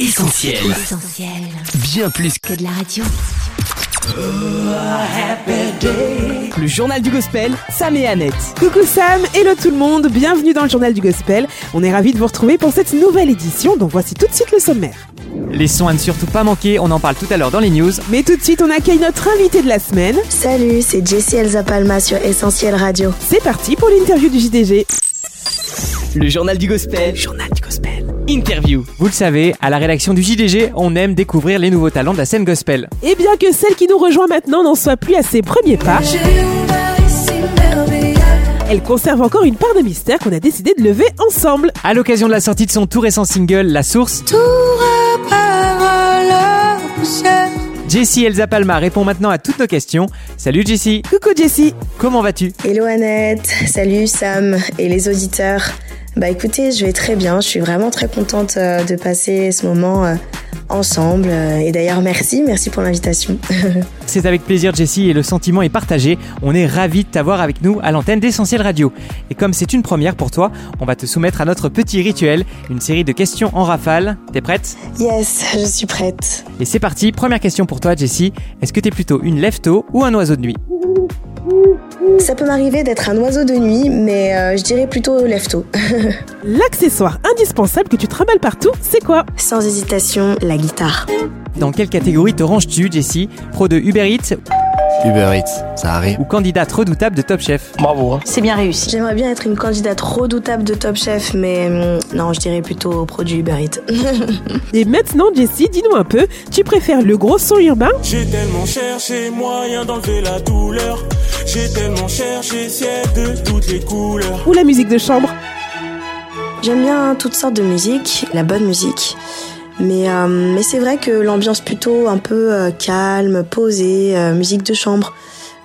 Essentiel. Essentiel. Bien plus que de la radio. Le journal du gospel, Sam et Annette. Coucou Sam, hello tout le monde, bienvenue dans le journal du gospel. On est ravis de vous retrouver pour cette nouvelle édition dont voici tout de suite le sommaire. Les sons à ne surtout pas manquer, on en parle tout à l'heure dans les news. Mais tout de suite, on accueille notre invité de la semaine. Salut, c'est Jessie Elsa Palma sur Essentiel Radio. C'est parti pour l'interview du JDG. le journal du gospel. Journal du gospel. Interview. Vous le savez, à la rédaction du JDG, on aime découvrir les nouveaux talents de la scène gospel. Et bien que celle qui nous rejoint maintenant n'en soit plus à ses premiers pas, elle conserve encore une part de mystère qu'on a décidé de lever ensemble. À l'occasion de la sortie de son tout récent single, La Source, Jessie Elsa Palma répond maintenant à toutes nos questions. Salut Jessie, Coucou Jessie. comment vas-tu? Hello Annette, salut Sam et les auditeurs. Bah écoutez, je vais très bien, je suis vraiment très contente euh, de passer ce moment euh, ensemble. euh, Et d'ailleurs, merci, merci pour l'invitation. C'est avec plaisir Jessie et le sentiment est partagé. On est ravis de t'avoir avec nous à l'antenne d'Essentiel Radio. Et comme c'est une première pour toi, on va te soumettre à notre petit rituel, une série de questions en rafale. T'es prête? Yes, je suis prête. Et c'est parti, première question pour toi Jessie. Est-ce que t'es plutôt une lève-tôt ou un oiseau de nuit? Ça peut m'arriver d'être un oiseau de nuit, mais euh, je dirais plutôt lève-tôt. L'accessoire indispensable que tu trimbales partout, c'est quoi? Sans hésitation, la guitare. Dans quelle catégorie te ranges-tu Jessie? Pro de Uber Eats Uber Eats, ça arrive. ou candidate redoutable de Top Chef Bravo. Hein. C'est bien réussi. J'aimerais bien être une candidate redoutable de Top Chef, mais hum, non, je dirais plutôt produit Uber Eats. Et maintenant Jessie, dis-nous un peu, tu préfères le gros son urbain? J'ai tellement cherché moyen d'enlever la douleur. J'ai tellement cherché ciel de toutes les couleurs. ou la musique de chambre? J'aime bien toutes sortes de musique, la bonne musique. Mais, euh, mais c'est vrai que l'ambiance plutôt un peu euh, calme, posée, euh, musique de chambre,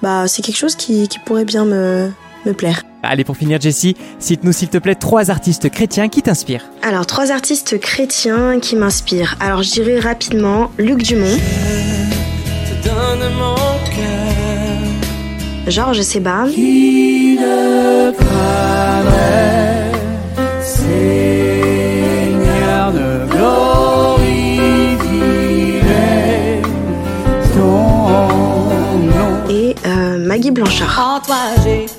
bah c'est quelque chose qui, qui pourrait bien me, me plaire. Allez pour finir Jessie, cite-nous s'il te plaît trois artistes chrétiens qui t'inspirent. Alors, trois artistes chrétiens qui m'inspirent. Alors, je dirais rapidement Luc Dumont, Te donne mon cœur. Georges Seba, Maggie Blanchard.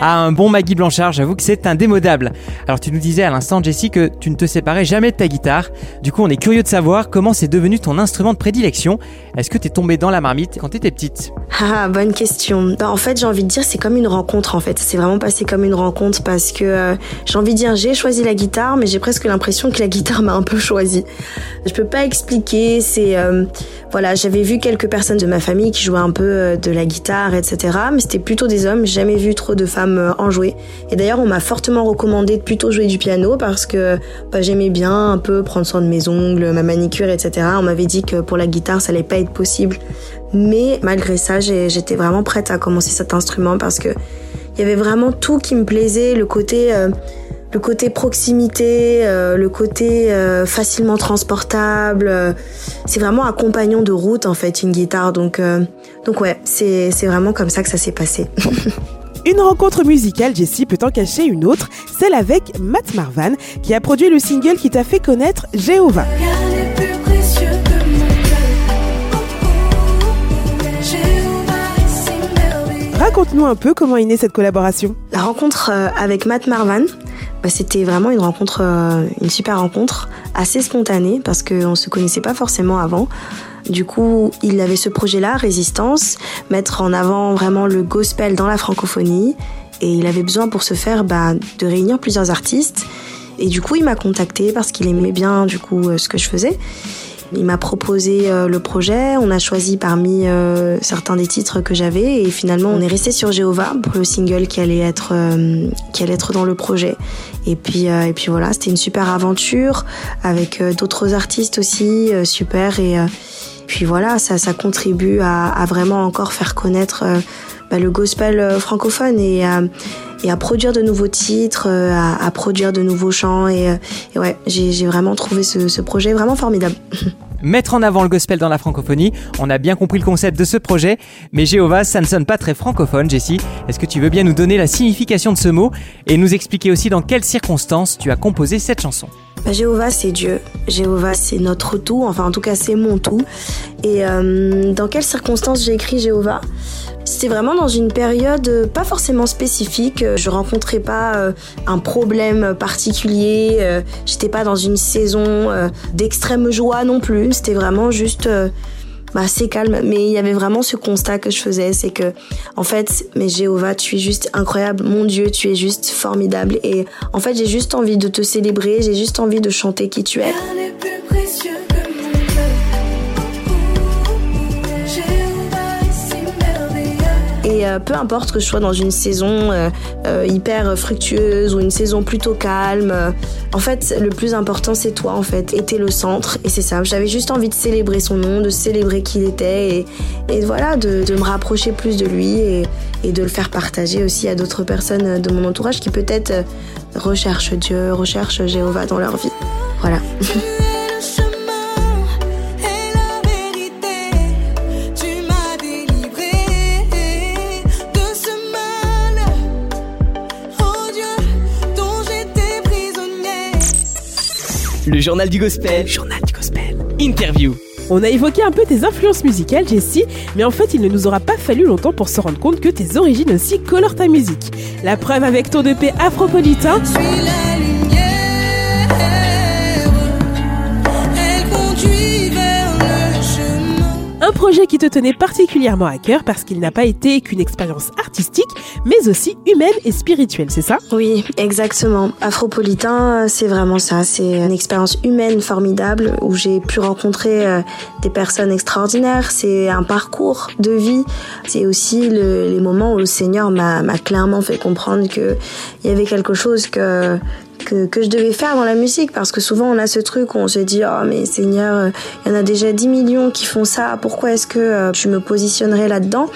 Ah, un bon Maggie Blanchard, j'avoue que c'est indémodable. Alors tu nous disais à l'instant Jessie que tu ne te séparais jamais de ta guitare. Du coup on est curieux de savoir comment c'est devenu ton instrument de prédilection. Est-ce que t'es tombé dans la marmite quand t'étais petite? Ah, bonne question. Bah, en fait, j'ai envie de dire, c'est comme une rencontre, en fait. C'est vraiment passé comme une rencontre parce que euh, j'ai envie de dire, j'ai choisi la guitare, mais j'ai presque l'impression que la guitare m'a un peu choisi. Je peux pas expliquer, c'est, euh, voilà, j'avais vu quelques personnes de ma famille qui jouaient un peu euh, de la guitare, etc. Mais c'était plutôt des hommes, jamais vu trop de femmes euh, en jouer. Et d'ailleurs, on m'a fortement recommandé de plutôt jouer du piano parce que bah, j'aimais bien un peu prendre soin de mes ongles, ma manicure, etc. On m'avait dit que pour la guitare, ça allait pas être possible. Mais malgré ça, j'étais vraiment prête à commencer cet instrument parce que il y avait vraiment tout qui me plaisait, le côté, euh, le côté proximité, euh, le côté euh, facilement transportable. euh, c'est vraiment un compagnon de route en fait, une guitare. Donc, euh, donc ouais, c'est vraiment comme ça que ça s'est passé. Une rencontre musicale, Jessie peut en cacher une autre, celle avec Matt Marvan, qui a produit le single qui t'a fait connaître Jéhovah. Raconte-nous un peu comment est née cette collaboration. La rencontre euh, avec Matt Marvan, bah, c'était vraiment une rencontre, euh, une super rencontre, assez spontanée parce qu'on se connaissait pas forcément avant. Du coup, il avait ce projet-là, Résistance, mettre en avant vraiment le gospel dans la francophonie. Et il avait besoin pour ce faire bah, de réunir plusieurs artistes. Et du coup, il m'a contacté parce qu'il aimait bien du coup euh, ce que je faisais. Il m'a proposé euh, le projet, on a choisi parmi euh, certains des titres que j'avais et finalement on est resté sur Jéhovah pour le single qui allait être qui allait être dans le projet. Et puis et puis voilà, c'était une super aventure avec d'autres artistes aussi super et puis voilà, ça contribue à, vraiment encore faire connaître euh, bah, le gospel euh, francophone et à, produire de nouveaux titres, euh, à, produire de nouveaux chants et, ouais, j'ai vraiment trouvé ce, ce projet vraiment formidable. mettre en avant le gospel dans la francophonie. On a bien compris le concept de ce projet, mais Jéhovah, ça ne sonne pas très francophone, Jessie. Est-ce que tu veux bien nous donner la signification de ce mot et nous expliquer aussi dans quelles circonstances tu as composé cette chanson? Jéhovah, c'est Dieu. Jéhovah, c'est notre tout. Enfin, en tout cas, c'est mon tout. Et euh, dans quelles circonstances j'ai écrit Jéhovah? C'était vraiment dans une période euh, pas forcément spécifique. Je rencontrais pas euh, un problème particulier. J'étais pas dans une saison d'extrême joie non plus. C'était vraiment juste bah, c'est calme. Mais il y avait vraiment ce constat que je faisais, c'est que, en fait, mais Jéhovah, tu es juste incroyable. Mon Dieu, tu es juste formidable. Et en fait, j'ai juste envie de te célébrer. J'ai juste envie de chanter qui tu es. Et euh, peu importe que je sois dans une saison euh, euh, hyper fructueuse ou une saison plutôt calme, en fait, le plus important c'est toi en fait. Et t'es le centre. Et c'est ça. J'avais juste envie de célébrer son nom, de célébrer qui il était et, voilà, de, me rapprocher plus de lui et, et, de le faire partager aussi à d'autres personnes de mon entourage qui peut-être recherchent Dieu, recherchent Jéhovah dans leur vie. Voilà. journal du gospel. journal du gospel. Interview. On a évoqué un peu tes influences musicales, Jessie, mais en fait, il ne nous aura pas fallu longtemps pour se rendre compte que tes origines aussi colorent ta musique. La preuve avec ton EP afropolitain. Un projet qui te tenait particulièrement à cœur parce qu'il n'a pas été qu'une expérience artistique, mais aussi humaine et spirituelle, c'est ça? Oui, exactement. Afropolitain, c'est vraiment ça. C'est une expérience humaine formidable où j'ai pu rencontrer euh, des personnes extraordinaires. C'est un parcours de vie. C'est aussi les moments où le Seigneur m'a clairement fait comprendre qu'il y avait quelque chose que que, que, je devais faire dans la musique parce que souvent on a ce truc où on se dit oh mais Seigneur euh, il y en a déjà 10 millions qui font ça pourquoi est-ce que euh, je me positionnerai là-dedans?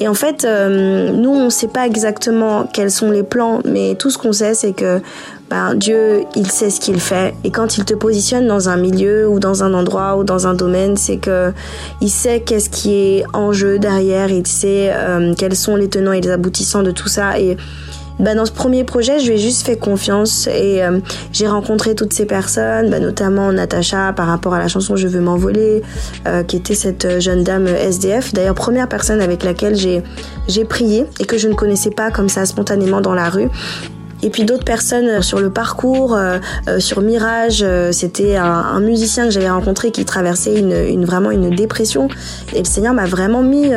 Et en fait euh, nous on sait pas exactement quels sont les plans mais tout ce qu'on sait c'est que ben, Dieu il sait ce qu'il fait. Et quand il te positionne dans un milieu ou dans un endroit ou dans un domaine c'est que il sait qu'est-ce qui est en jeu derrière il sait quels sont les tenants et les aboutissants de tout ça. Et bah, dans ce premier projet, je lui ai juste fait confiance et euh, j'ai rencontré toutes ces personnes, bah, notamment Natacha par rapport à la chanson Je veux m'envoler, euh, qui était cette jeune dame SDF. D'ailleurs, première personne avec laquelle j'ai j'ai prié et que je ne connaissais pas comme ça spontanément dans la rue et puis d'autres personnes euh, sur le parcours, euh, euh, sur Mirage, c'était un, musicien que j'avais rencontré qui traversait une, une, vraiment une dépression. Et le Seigneur m'a vraiment mis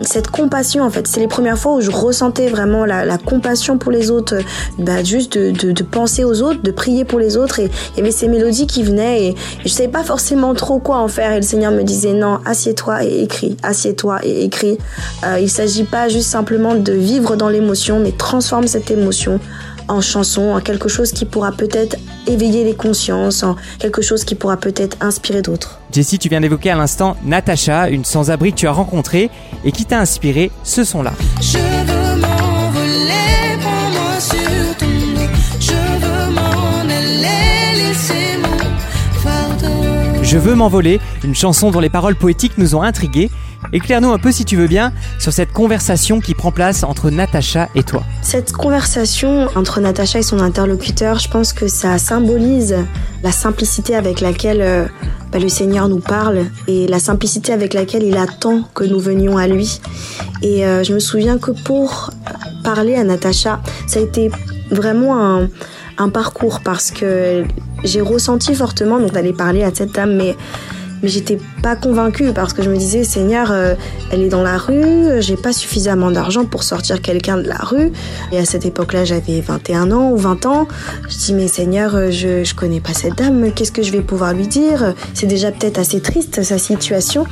cette compassion en fait. C'est les premières fois où je ressentais vraiment la, la compassion pour les autres, bah, juste de, de, de, penser aux autres, de prier pour les autres. Et il y avait ces mélodies qui venaient et, je savais pas forcément trop quoi en faire. Et le Seigneur me disait non, assieds-toi et écris, assieds-toi et écris. Euh, il s'agit pas juste simplement de vivre dans l'émotion, mais transforme cette émotion en chanson, en quelque chose qui pourra peut-être éveiller les consciences, en quelque chose qui pourra peut-être inspirer d'autres. Jessie, tu viens d'évoquer à l'instant Natacha, une sans-abri que tu as rencontrée et qui t'a inspiré ce son-là. Je veux m'envoler, prends-moi sur ton dos. Je veux m'en aller, laisser mon fardeau. Je veux m'envoler, une chanson dont les paroles poétiques nous ont intrigués Éclaire-nous un peu, si tu veux bien, sur cette conversation qui prend place entre Natacha et toi. Cette conversation entre Natacha et son interlocuteur, je pense que ça symbolise la simplicité avec laquelle euh, bah, le Seigneur nous parle et la simplicité avec laquelle il attend que nous venions à lui. Et euh, je me souviens que pour parler à Natacha, ça a été vraiment un, un parcours parce que j'ai ressenti fortement donc d'aller parler à cette dame, mais mais j'étais pas convaincue parce que je me disais Seigneur euh, elle est dans la rue j'ai pas suffisamment d'argent pour sortir quelqu'un de la rue. Et à cette époque-là j'avais 21 ans ou 20 ans. Je dis mais Seigneur euh, je, je connais pas cette dame qu'est-ce que je vais pouvoir lui dire? C'est déjà peut-être assez triste sa situation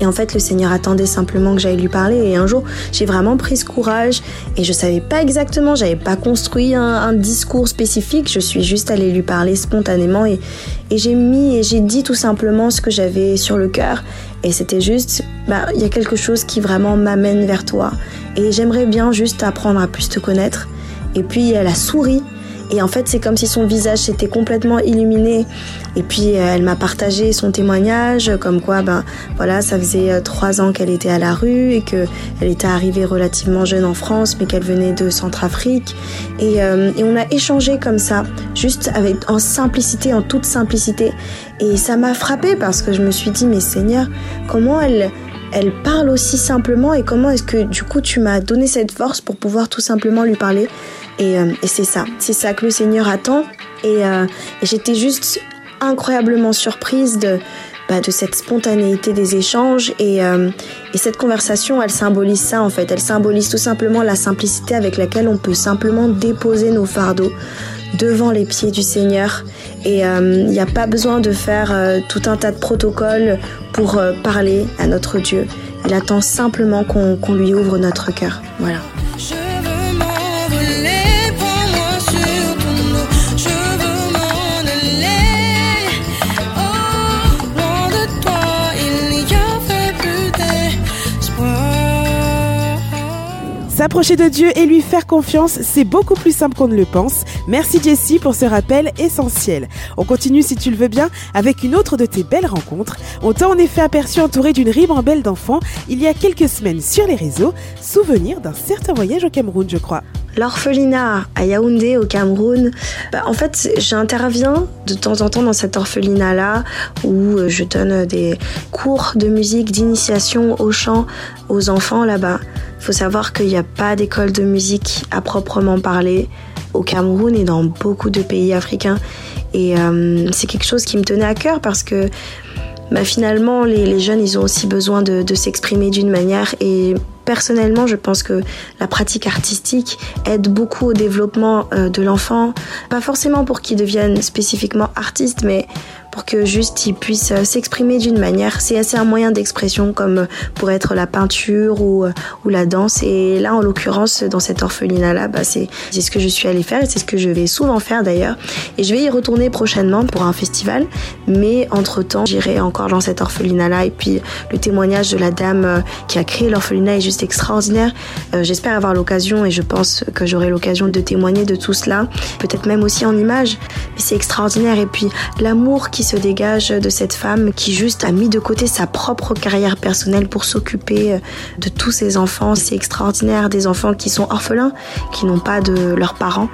et en fait, le Seigneur attendait simplement que j'aille lui parler. Et un jour, j'ai vraiment pris ce courage et je savais pas exactement, j'avais pas construit un, discours spécifique. Je suis juste allée lui parler spontanément et, j'ai mis et j'ai dit tout simplement ce que j'avais sur le cœur. Et c'était juste, bah, il y a quelque chose qui vraiment m'amène vers toi. Et j'aimerais bien juste apprendre à plus te connaître. Et puis elle a souri Et en fait, c'est comme si son visage s'était complètement illuminé. Et puis, euh, elle m'a partagé son témoignage, comme quoi, ben voilà, ça faisait euh, trois ans qu'elle était à la rue et que elle était arrivée relativement jeune en France, mais qu'elle venait de Centrafrique. Et, euh, on a échangé comme ça, juste en simplicité, en toute simplicité. Et ça m'a frappé parce que je me suis dit, mais Seigneur, comment elle elle parle aussi simplement et comment est-ce que du coup tu m'as donné cette force pour pouvoir tout simplement lui parler. Et, euh, et c'est ça, c'est ça que le Seigneur attend. Et, euh, et j'étais juste incroyablement surprise de, bah, de cette spontanéité des échanges. Et, euh, et cette conversation elle symbolise ça en fait, elle symbolise tout simplement la simplicité avec laquelle on peut simplement déposer nos fardeaux devant les pieds du Seigneur. Et il n'y a pas besoin de faire euh, tout un tas de protocoles pour euh, parler à notre Dieu. Il attend simplement qu'on qu'on lui ouvre notre cœur. Voilà. S'approcher de Dieu et lui faire confiance, c'est beaucoup plus simple qu'on ne le pense. Merci Jessie pour ce rappel essentiel. On continue si tu le veux bien avec une autre de tes belles rencontres. On t'a en effet aperçu entouré d'une ribambelle d'enfants il y a quelques semaines sur les réseaux. Souvenir d'un certain voyage au Cameroun, je crois. L'orphelinat à Yaoundé au Cameroun, bah, en fait j'interviens de temps en temps dans cet orphelinat-là où euh, je donne des cours de musique, d'initiation au chant aux enfants là-bas. Il faut savoir qu'il n'y a pas d'école de musique à proprement parler au Cameroun et dans beaucoup de pays africains. Et euh, c'est quelque chose qui me tenait à cœur parce que bah, finalement les, jeunes ils ont aussi besoin de, de s'exprimer d'une manière et personnellement, je pense que la pratique artistique aide beaucoup au développement euh, de l'enfant. Pas forcément pour qu'il devienne spécifiquement artiste, mais que juste il puisse euh, s'exprimer d'une manière. C'est assez un moyen d'expression comme pour être la peinture ou, euh, ou la danse. Et là, en l'occurrence, dans cet orphelinat-là, bah, c'est ce que je suis allée faire et c'est ce que je vais souvent faire d'ailleurs. Et je vais y retourner prochainement pour un festival. Mais entre-temps, j'irai encore dans cet orphelinat-là. Et puis, le témoignage de la dame euh, qui a créé l'orphelinat est juste extraordinaire. Euh, J'espère avoir l'occasion et je pense que j'aurai l'occasion de témoigner de tout cela. Peut-être même aussi en images. Mais c'est extraordinaire. Et puis, l'amour qui se dégage de cette femme qui juste a mis de côté sa propre carrière personnelle pour s'occuper euh, de tous ses enfants. C'est extraordinaire. Des enfants qui sont orphelins, qui n'ont pas de leurs parents,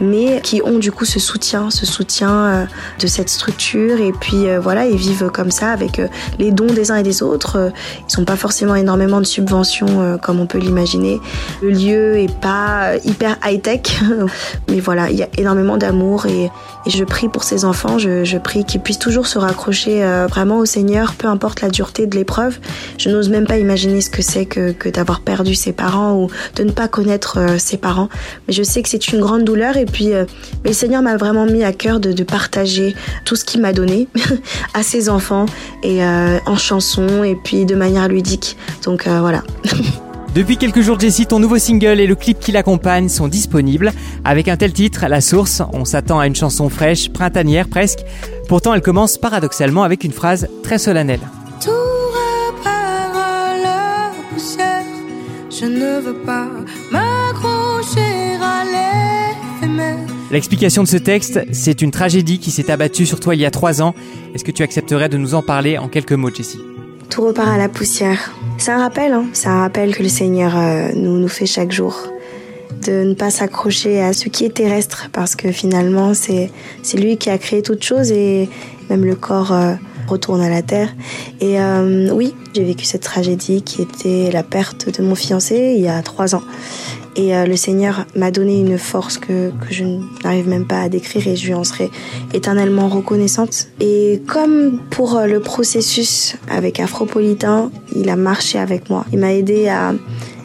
mais qui ont du coup ce soutien, ce soutien euh, de cette structure. Et puis euh, voilà, ils vivent comme ça avec les dons des uns et des autres. Ils n'ont pas forcément énormément de subventions comme on peut l'imaginer. Le lieu est pas hyper high-tech, mais voilà, il y a énormément d'amour et, je prie pour ces enfants. Je prie qu'ils puissent toujours se raccrocher euh, vraiment au Seigneur, peu importe la dureté de l'épreuve. Je n'ose même pas imaginer ce que c'est que, d'avoir perdu ses parents ou de ne pas connaître euh, ses parents. Mais je sais que c'est une grande douleur et puis euh, mais le Seigneur m'a vraiment mis à cœur de, de partager tout ce qu'il m'a donné à ses enfants et en chanson et puis de manière ludique. Donc voilà. Depuis quelques jours, Jessie, ton nouveau single et le clip qui l'accompagne sont disponibles. Avec un tel titre, La Source, on s'attend à une chanson fraîche, printanière presque. Pourtant, elle commence paradoxalement avec une phrase très solennelle. Tout repart à la poussière. Je ne veux pas m'accrocher à l'éphémère. L'explication de ce texte, c'est une tragédie qui s'est abattue sur toi il y a trois ans. Est-ce que tu accepterais de nous en parler en quelques mots, Jessie? Tout repart à la poussière. C'est un rappel, hein. c'est un rappel que le Seigneur euh, nous, nous fait chaque jour. De ne pas s'accrocher à ce qui est terrestre, parce que finalement, c'est lui qui a créé toute chose et même le corps euh, retourne à la terre. Et euh, oui, j'ai vécu cette tragédie qui était la perte de mon fiancé il y a trois ans. Et euh, le Seigneur m'a donné une force que, que je n'arrive même pas à décrire et je lui en serai éternellement reconnaissante. Et comme pour euh, le processus avec Afropolitain, il a marché avec moi. Il m'a aidé à,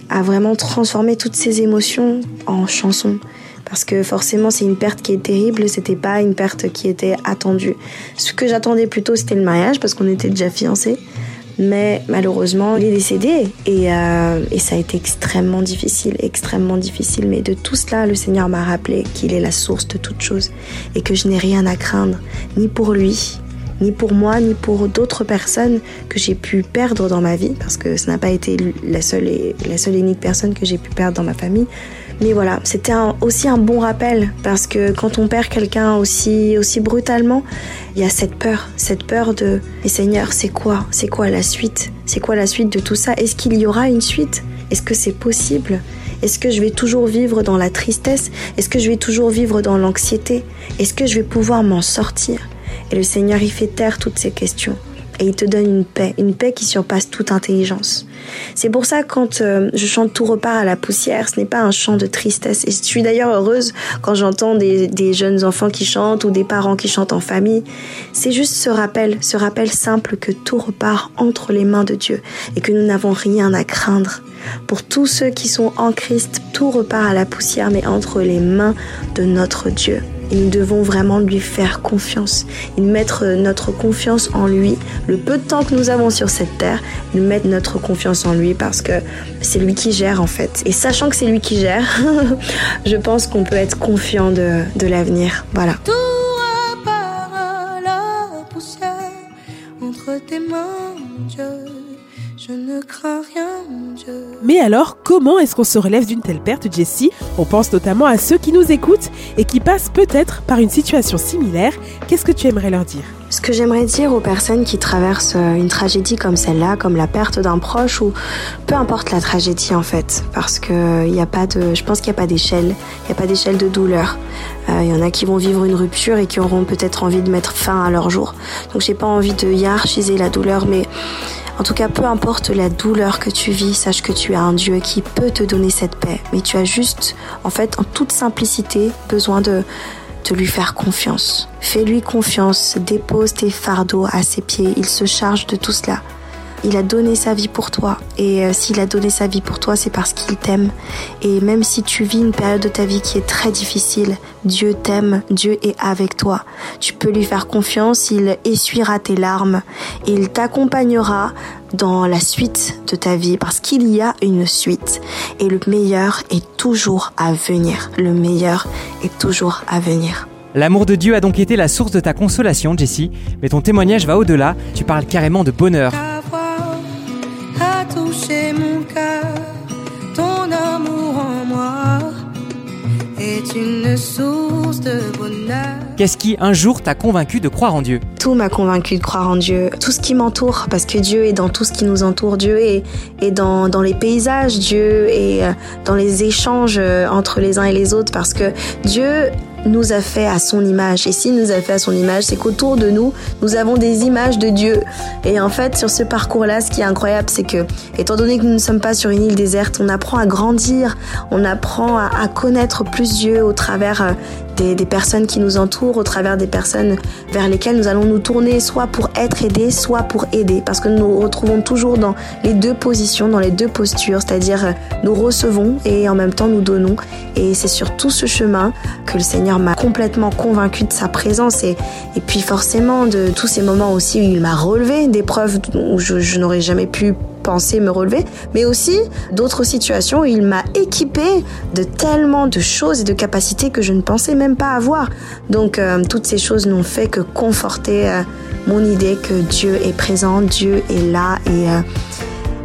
à vraiment transformer toutes ces émotions en chansons. Parce que forcément, c'est une perte qui est terrible, c'était pas une perte qui était attendue. Ce que j'attendais plutôt, c'était le mariage, parce qu'on était déjà fiancés. Mais malheureusement, il est décédé et, euh, et ça a été extrêmement difficile, extrêmement difficile. Mais de tout cela, le Seigneur m'a rappelé qu'il est la source de toute chose et que je n'ai rien à craindre, ni pour lui, ni pour moi, ni pour d'autres personnes que j'ai pu perdre dans ma vie, parce que ce n'a pas été la seule et la seule unique personne que j'ai pu perdre dans ma famille. Mais voilà, c'était aussi un bon rappel parce que quand on perd quelqu'un aussi aussi brutalement, il y a cette peur, cette peur de "Mais Seigneur, c'est quoi? C'est quoi la suite? C'est quoi la suite de tout ça? Est-ce qu'il y aura une suite? Est-ce que c'est possible? Est-ce que je vais toujours vivre dans la tristesse? Est-ce que je vais toujours vivre dans l'anxiété? Est-ce que je vais pouvoir m'en sortir? Et le Seigneur, il fait taire toutes ces questions et il te donne une paix, une paix qui surpasse toute intelligence. C'est pour ça quand euh, je chante Tout repart à la poussière, ce n'est pas un chant de tristesse. Et je suis d'ailleurs heureuse quand j'entends des, jeunes enfants qui chantent ou des parents qui chantent en famille. C'est juste ce rappel, ce rappel simple que tout repart entre les mains de Dieu et que nous n'avons rien à craindre. Pour tous ceux qui sont en Christ, tout repart à la poussière mais entre les mains de notre Dieu. Et nous devons vraiment lui faire confiance et mettre notre confiance en lui. Le peu de temps que nous avons sur cette terre, nous mettre notre confiance en lui parce que c'est lui qui gère en fait. Et sachant que c'est lui qui gère, je pense qu'on peut être confiant de, de l'avenir. Voilà. Tout repart à la poussière entre tes mains. Je ne crains rien, Dieu. Mais alors, comment est-ce qu'on se relève d'une telle perte, Jessie? On pense notamment à ceux qui nous écoutent et qui passent peut-être par une situation similaire. Qu'est-ce que tu aimerais leur dire? Ce que j'aimerais dire aux personnes qui traversent euh, une tragédie comme celle-là, comme la perte d'un proche ou peu importe la tragédie en fait, parce que il y a pas de, je pense qu'il n'y a pas d'échelle, il n'y a pas d'échelle de douleur. Euh, Il y en a qui vont vivre une rupture et qui auront peut-être envie de mettre fin à leur jour. Donc j'ai pas envie de hiérarchiser la douleur, mais en tout cas, peu importe la douleur que tu vis, sache que tu as un Dieu qui peut te donner cette paix. Mais tu as juste, en fait, en toute simplicité, besoin de, de lui faire confiance. Fais-lui confiance, dépose tes fardeaux à ses pieds, il se charge de tout cela. Il a donné sa vie pour toi. Et euh, s'il a donné sa vie pour toi, c'est parce qu'il t'aime. Et même si tu vis une période de ta vie qui est très difficile, Dieu t'aime, Dieu est avec toi. Tu peux lui faire confiance, il essuiera tes larmes. Il t'accompagnera dans la suite de ta vie parce qu'il y a une suite. Et le meilleur est toujours à venir. Le meilleur est toujours à venir. L'amour de Dieu a donc été la source de ta consolation, Jessie, mais ton témoignage va au-delà, tu parles carrément de bonheur. Une source de bonheur. Qu'est-ce qui, un jour, t'a convaincu de croire en Dieu? Tout m'a convaincu de croire en Dieu, tout ce qui m'entoure, parce que Dieu est dans tout ce qui nous entoure, Dieu est, est dans, dans les paysages, Dieu est euh, dans les échanges euh, entre les uns et les autres, parce que Dieu nous a fait à son image. Et s'il nous a fait à son image, c'est qu'autour de nous, nous avons des images de Dieu. Et en fait, sur ce parcours-là, ce qui est incroyable, c'est que, étant donné que nous ne sommes pas sur une île déserte, on apprend à grandir, on apprend à, à connaître plus Dieu au travers euh, des, personnes qui nous entourent, au travers des personnes vers lesquelles nous allons nous tourner, soit pour être aidés, soit pour aider. Parce que nous nous retrouvons toujours dans les deux positions, dans les deux postures, c'est-à-dire euh, nous recevons et en même temps nous donnons. Et c'est sur tout ce chemin que le Seigneur m'a complètement convaincu de sa présence et, et puis forcément de tous ces moments aussi où il m'a relevé d'épreuves où je n'aurais jamais pu penser me relever, mais aussi d'autres situations où il m'a équipé de tellement de choses et de capacités que je ne pensais même pas avoir. Donc euh, toutes ces choses n'ont fait que conforter euh, mon idée que Dieu est présent, Dieu est là et, euh,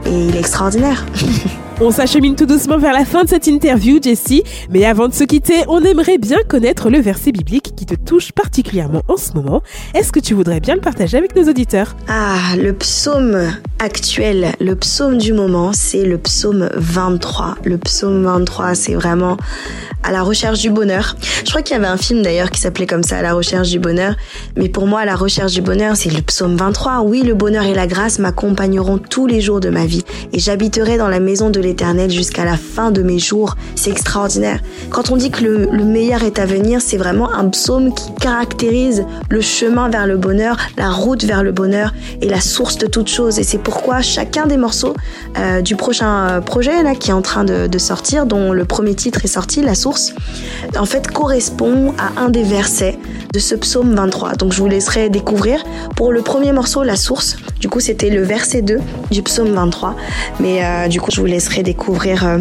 et il est extraordinaire. On s'achemine tout doucement vers la fin de cette interview, Jessie. Mais avant de se quitter, on aimerait bien connaître le verset biblique qui te touche particulièrement en ce moment. Est-ce que tu voudrais bien le partager avec nos auditeurs? Ah, le psaume actuel, le psaume du moment, c'est le psaume 23. Le psaume 23, c'est vraiment à la recherche du bonheur. Je crois qu'il y avait un film d'ailleurs qui s'appelait comme ça, à la recherche du bonheur. Mais pour moi, la recherche du bonheur, c'est le psaume 23. Oui, le bonheur et la grâce m'accompagneront tous les jours de ma vie et j'habiterai dans la maison de l'éternel jusqu'à la fin de mes jours. C'est extraordinaire. Quand on dit que le, le meilleur est à venir, c'est vraiment un psaume qui caractérise le chemin vers le bonheur, la route vers le bonheur et la source de toute chose. Et c'est pourquoi chacun des morceaux euh, du prochain projet là qui est en train de, de sortir, dont le premier titre est sorti, la source, en fait correspond à un des versets de ce psaume 23. Donc je vous laisserai découvrir. Pour le premier morceau, la source, du coup c'était le verset 2 du psaume 23. Mais euh, du coup je vous laisserai découvrir euh,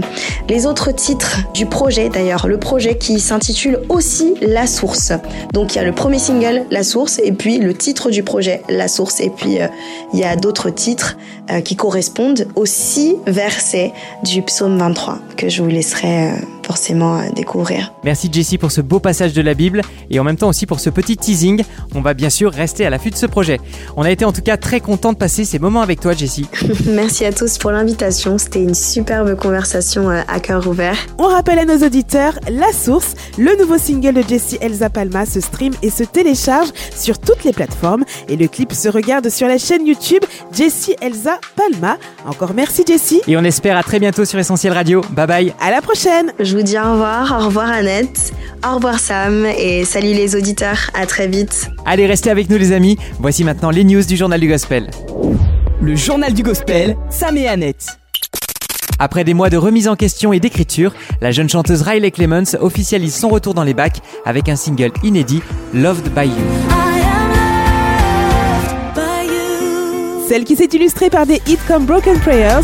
les autres titres du projet d'ailleurs. Le projet qui s'intitule aussi La source. Donc il y a le premier single, La source, et puis le titre du projet, La source. Et puis euh, il y a d'autres titres euh, qui correspondent aux six versets du psaume 23 que je vous laisserai forcément découvrir. Merci Jessie pour ce beau passage de la Bible et en même temps aussi pour ce petit teasing. On va bien sûr rester à l'affût de ce projet. On a été en tout cas très content de passer ces moments avec toi Jessie. Merci à tous pour l'invitation. C'était une superbe conversation euh, à cœur ouvert. On rappelle à nos auditeurs La Source, le nouveau single de Jessie Elsa Palma se stream et se télécharge sur toutes les plateformes et le clip se regarde sur la chaîne YouTube Jessie Elsa Palma. Encore merci Jessie. Et on espère à très bientôt sur Essentiel Radio. Bye bye. À la prochaine. Je vous dis au revoir, au revoir Annette, au revoir Sam et salut les auditeurs. À très vite. Allez, restez avec nous les amis. Voici maintenant les news du journal du gospel. Le journal du gospel, Sam et Annette. Après des mois de remise en question et d'écriture, la jeune chanteuse Riley Clemens officialise son retour dans les bacs avec un single inédit, Loved by You. Celle qui s'est illustrée par des hits comme Broken Prayers,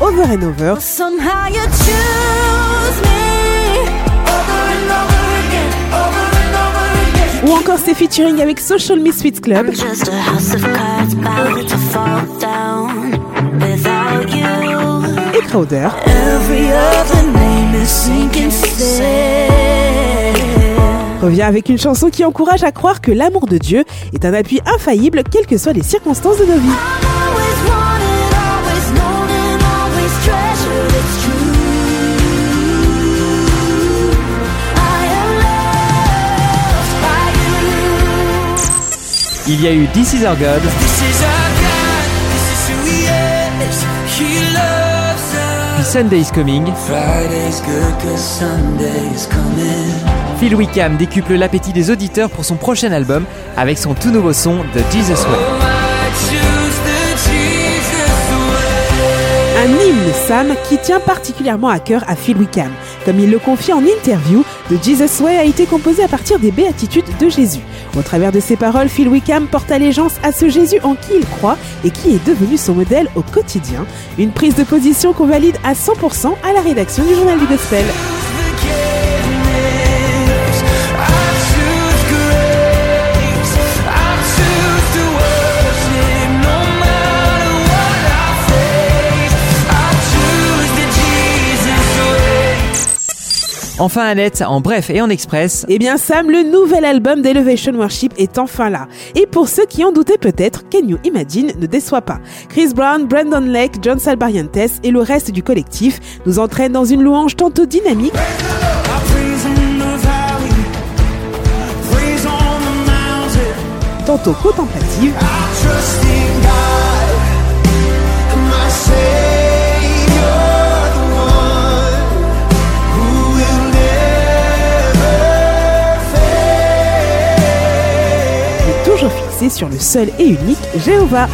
Over and Over ou encore ses featuring avec Social Misfits Club et Crowder. Revient avec une chanson qui encourage à croire que l'amour de Dieu est un appui infaillible quelles que soient les circonstances de nos vies. Il y a eu This Is Our God, puis Sunday is Coming. Phil Wickham décuple l'appétit des auditeurs pour son prochain album avec son tout nouveau son The Jesus Way. Un hymne Sam qui tient particulièrement à cœur à Phil Wickham. Comme il le confie en interview, The Jesus Way a été composé à partir des béatitudes de Jésus. Au travers de ses paroles, Phil Wickham porte allégeance à ce Jésus en qui il croit et qui est devenu son modèle au quotidien. Une prise de position qu'on valide à 100% à la rédaction du journal du Gospel. Enfin Annette, en bref et en express, Eh bien Sam, le nouvel album d'Elevation Worship est enfin là. Et pour ceux qui en doutaient peut-être, Can You Imagine ne déçoit pas. Chris Brown, Brandon Lake, John Salbariantes et le reste du collectif nous entraînent dans une louange tantôt dynamique, tantôt contemplative, sur le seul et unique Jéhovah.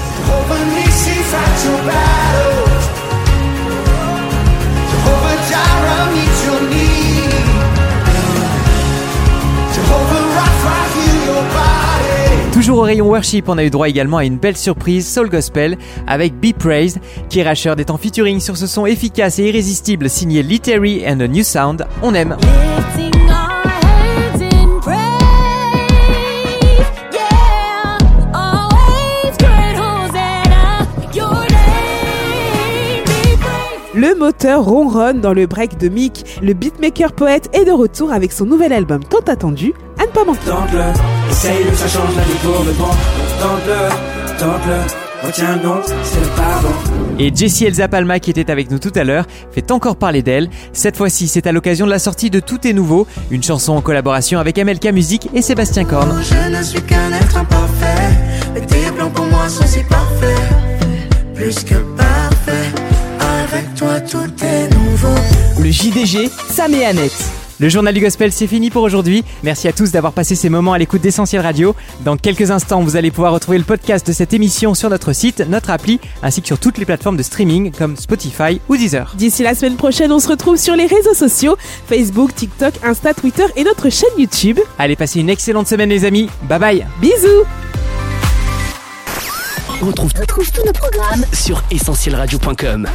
toujours au rayon worship, on a eu droit également à une belle surprise Soul Gospel avec Be Praised, qui Asher est en featuring sur ce son efficace et irrésistible signé Literary and a New Sound. On aime. Le moteur ronronne dans le break de Mick. Le beatmaker poète est de retour avec son nouvel album tant attendu, à ne pas manquer. Tente-le, essaye-le, ça change la vie pour le bon. Tente-le, tente-le, retiens non, c'est le pardon. Et Jessie Elsa Palma, qui était avec nous tout à l'heure, fait encore parler d'elle. Cette fois-ci, c'est à l'occasion de la sortie de Tout est nouveau, une chanson en collaboration avec MLK Music et Sébastien Korn. Je ne suis qu'un être imparfait, mais tes plans pour moi sont si parfaits, plus que parfaits. Avec toi tout est nouveau. Le JDG, Sam et Annette. Le journal du gospel, c'est fini pour aujourd'hui. Merci à tous d'avoir passé ces moments à l'écoute d'Essentiel Radio. Dans quelques instants, vous allez pouvoir retrouver le podcast de cette émission sur notre site, notre appli, ainsi que sur toutes les plateformes de streaming comme Spotify ou Deezer. D'ici la semaine prochaine, on se retrouve sur les réseaux sociaux Facebook, TikTok, Insta, Twitter et notre chaîne YouTube. Allez, passez une excellente semaine les amis. Bye bye. Bisous On retrouve, tous nos programmes sur essentielradio.com.